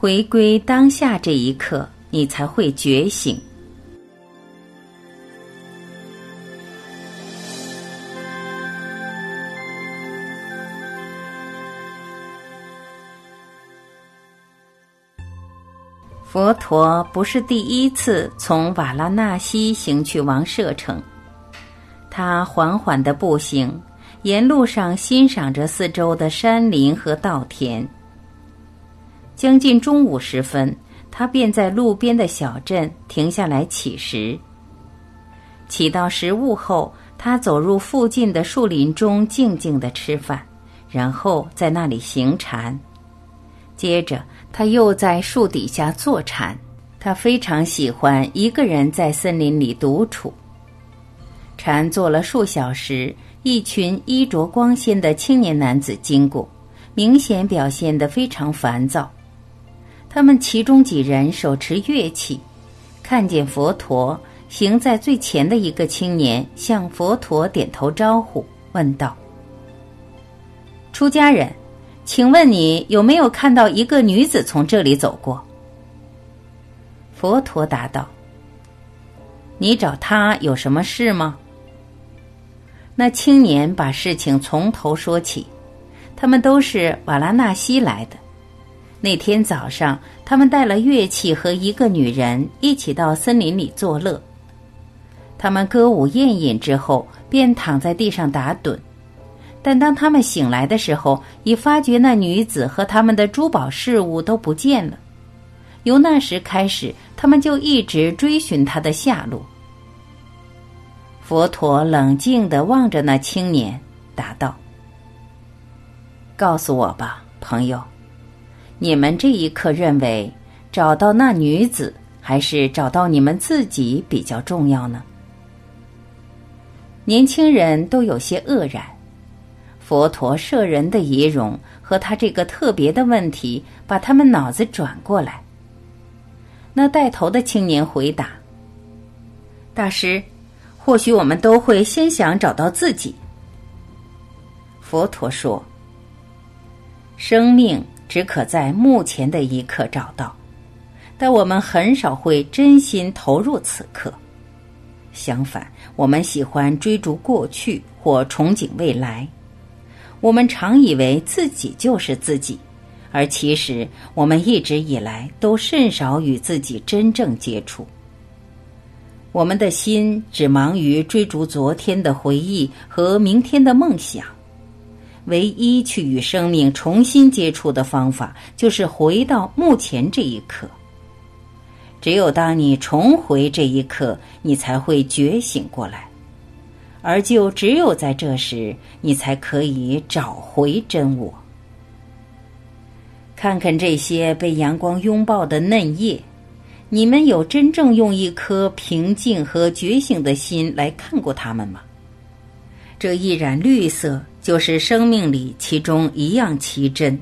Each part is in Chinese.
回归当下这一刻，你才会觉醒。佛陀不是第一次从瓦拉纳西行去王舍城，他缓缓的步行，沿路上欣赏着四周的山林和稻田。将近中午时分，他便在路边的小镇停下来乞食。乞到食物后，他走入附近的树林中静静的吃饭，然后在那里行禅。接着。他又在树底下坐禅，他非常喜欢一个人在森林里独处。禅坐了数小时，一群衣着光鲜的青年男子经过，明显表现得非常烦躁。他们其中几人手持乐器，看见佛陀行在最前的一个青年向佛陀点头招呼，问道：“出家人。”请问你有没有看到一个女子从这里走过？佛陀答道：“你找她有什么事吗？”那青年把事情从头说起。他们都是瓦拉纳西来的。那天早上，他们带了乐器和一个女人一起到森林里作乐。他们歌舞宴饮之后，便躺在地上打盹。但当他们醒来的时候，已发觉那女子和他们的珠宝饰物都不见了。由那时开始，他们就一直追寻她的下落。佛陀冷静地望着那青年，答道：“告诉我吧，朋友，你们这一刻认为找到那女子，还是找到你们自己比较重要呢？”年轻人都有些愕然。佛陀摄人的仪容和他这个特别的问题，把他们脑子转过来。那带头的青年回答：“大师，或许我们都会先想找到自己。”佛陀说：“生命只可在目前的一刻找到，但我们很少会真心投入此刻。相反，我们喜欢追逐过去或憧憬未来。”我们常以为自己就是自己，而其实我们一直以来都甚少与自己真正接触。我们的心只忙于追逐昨天的回忆和明天的梦想，唯一去与生命重新接触的方法，就是回到目前这一刻。只有当你重回这一刻，你才会觉醒过来。而就只有在这时，你才可以找回真我。看看这些被阳光拥抱的嫩叶，你们有真正用一颗平静和觉醒的心来看过它们吗？这一染绿色，就是生命里其中一样奇珍。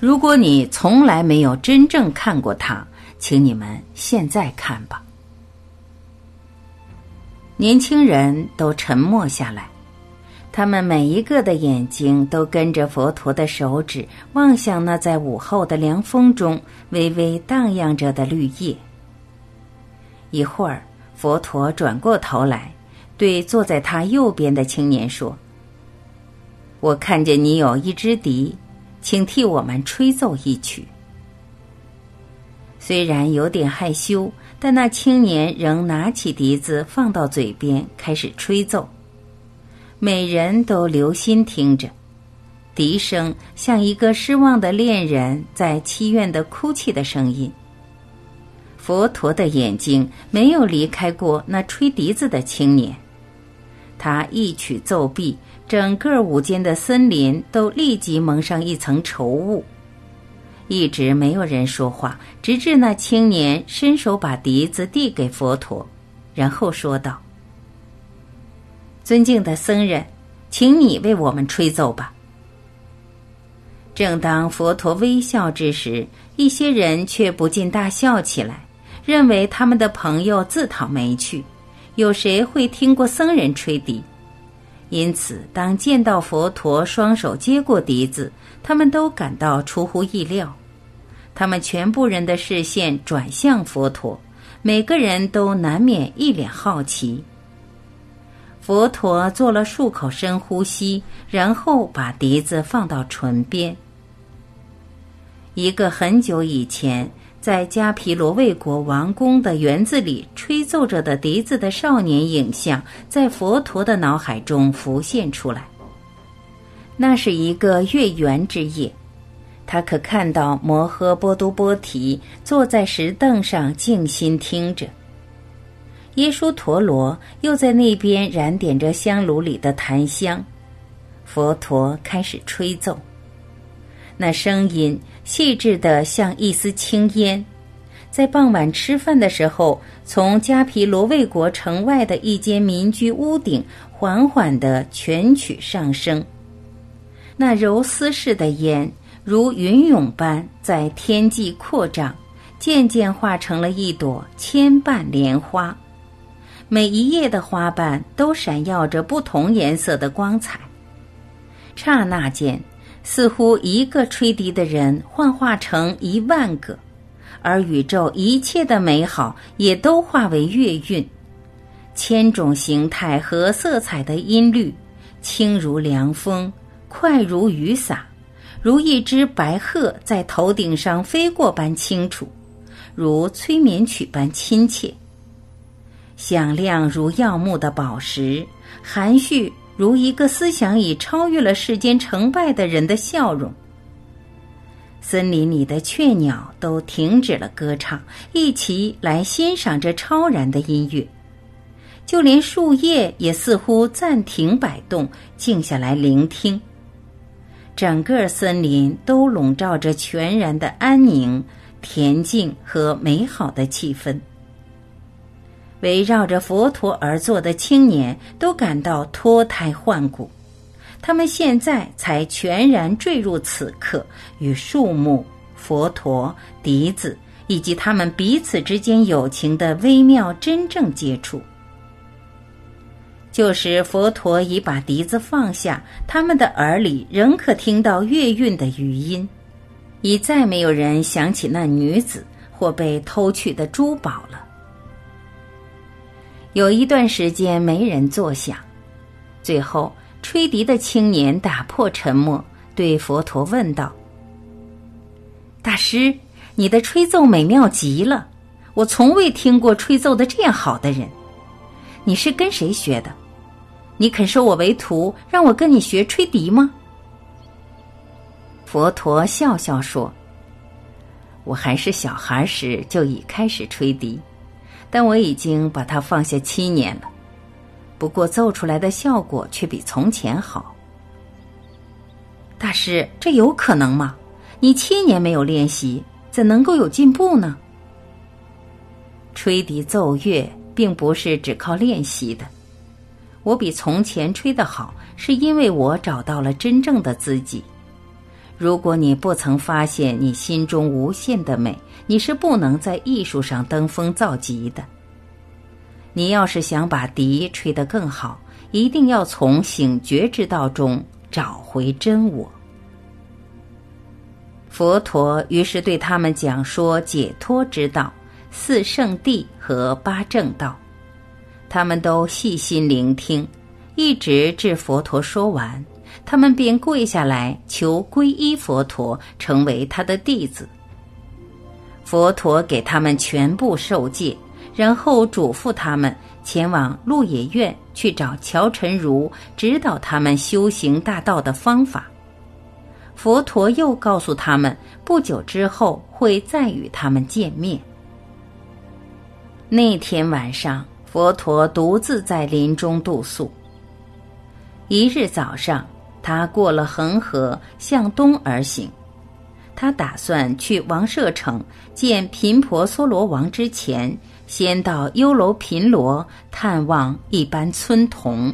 如果你从来没有真正看过它，请你们现在看吧。年轻人都沉默下来，他们每一个的眼睛都跟着佛陀的手指望向那在午后的凉风中微微荡漾着的绿叶。一会儿，佛陀转过头来，对坐在他右边的青年说：“我看见你有一支笛，请替我们吹奏一曲。”虽然有点害羞。但那青年仍拿起笛子放到嘴边，开始吹奏。每人都留心听着，笛声像一个失望的恋人在凄怨的哭泣的声音。佛陀的眼睛没有离开过那吹笛子的青年，他一曲奏毕，整个午间的森林都立即蒙上一层稠雾。一直没有人说话，直至那青年伸手把笛子递给佛陀，然后说道：“尊敬的僧人，请你为我们吹奏吧。”正当佛陀微笑之时，一些人却不禁大笑起来，认为他们的朋友自讨没趣。有谁会听过僧人吹笛？因此，当见到佛陀双手接过笛子，他们都感到出乎意料。他们全部人的视线转向佛陀，每个人都难免一脸好奇。佛陀做了数口深呼吸，然后把笛子放到唇边。一个很久以前在迦毗罗卫国王宫的园子里吹奏着的笛子的少年影像，在佛陀的脑海中浮现出来。那是一个月圆之夜，他可看到摩诃波多波提坐在石凳上静心听着。耶稣陀罗又在那边燃点着香炉里的檀香，佛陀开始吹奏，那声音细致的像一丝青烟，在傍晚吃饭的时候，从加皮罗卫国城外的一间民居屋顶缓缓的全曲上升，那柔丝似的烟如云涌般在天际扩张，渐渐化成了一朵千瓣莲花。每一叶的花瓣都闪耀着不同颜色的光彩。刹那间，似乎一个吹笛的人幻化成一万个，而宇宙一切的美好也都化为乐韵。千种形态和色彩的音律，轻如凉风，快如雨洒，如一只白鹤在头顶上飞过般清楚，如催眠曲般亲切。响亮如耀目的宝石，含蓄如一个思想已超越了世间成败的人的笑容。森林里的雀鸟都停止了歌唱，一起来欣赏这超然的音乐。就连树叶也似乎暂停摆动，静下来聆听。整个森林都笼罩着全然的安宁、恬静和美好的气氛。围绕着佛陀而坐的青年都感到脱胎换骨，他们现在才全然坠入此刻与树木、佛陀、笛子以及他们彼此之间友情的微妙真正接触。就是佛陀已把笛子放下，他们的耳里仍可听到乐韵的余音，已再没有人想起那女子或被偷去的珠宝了。有一段时间没人作响，最后吹笛的青年打破沉默，对佛陀问道：“大师，你的吹奏美妙极了，我从未听过吹奏的这样好的人。你是跟谁学的？你肯收我为徒，让我跟你学吹笛吗？”佛陀笑笑说：“我还是小孩时就已开始吹笛。”但我已经把它放下七年了，不过奏出来的效果却比从前好。大师，这有可能吗？你七年没有练习，怎能够有进步呢？吹笛奏乐并不是只靠练习的，我比从前吹得好，是因为我找到了真正的自己。如果你不曾发现你心中无限的美，你是不能在艺术上登峰造极的。你要是想把笛吹得更好，一定要从醒觉之道中找回真我。佛陀于是对他们讲说解脱之道、四圣谛和八正道，他们都细心聆听，一直至佛陀说完。他们便跪下来求皈依佛陀，成为他的弟子。佛陀给他们全部受戒，然后嘱咐他们前往鹿野苑去找乔晨如，指导他们修行大道的方法。佛陀又告诉他们，不久之后会再与他们见面。那天晚上，佛陀独自在林中度宿。一日早上。他过了恒河，向东而行。他打算去王舍城见频婆娑罗王之前，先到优楼频罗探望一般村童。